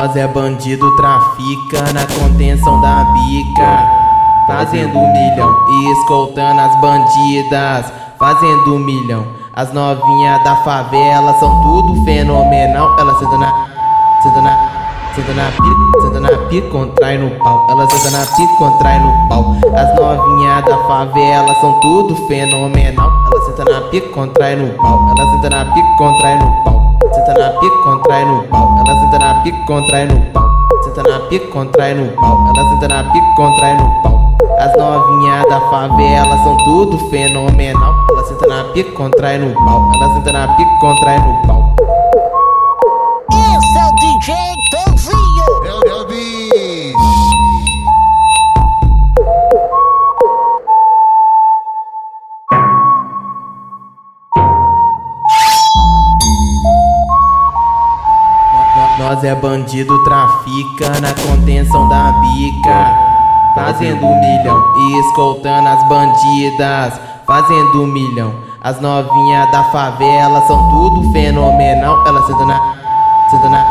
Nós é bandido, trafica na contenção da bica. Fazendo milhão e escoltando as bandidas. Fazendo milhão. As novinhas da favela são tudo fenomenal. Elas sentam na. Sentam na. Senta na pica, senta na pica, contrai no pau. Ela senta na pica, contrai no pau. As novinhas da favela são tudo fenomenal. Ela senta na pica, contrai no pau. Ela senta na pica, contrai no pau. Senta na pica, contrai no pau. Ela senta na pica, contrai no pau. Senta na pica, contrai no pau. Ela senta na pica, contrai no pau. As novinhas da favela são tudo fenomenal. Ela senta na pica, contrai no pau. Ela senta na pica, contrai no pau. É o DJ Nós é bandido, trafica na contenção da bica. Fazendo milhão e escoltando as bandidas. Fazendo milhão. As novinhas da favela são tudo fenomenal. Ela senta na. Senta na.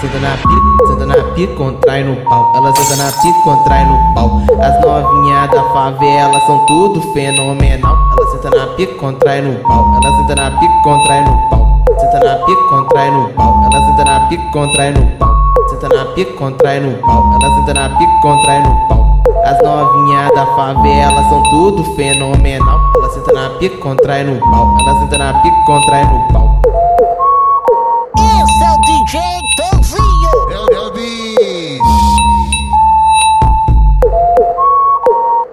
Senta na pica, senta na pica, contrai no pau. Ela senta na pica, contrai no pau. As novinhas da favela são tudo fenomenal. Ela senta na pica, contrai no pau. Ela senta na pica, contrai no pau. Senta na pica, contrai no pau. Ela pica, contrai no pau. Senta na pica, contrai no pau. Ela senta na pica, contrai no pau. As novinhas da favela são tudo fenomenal. Ela senta na pica, contrai no pau. Ela senta na pica, contrai no pau. Eu sou é DJ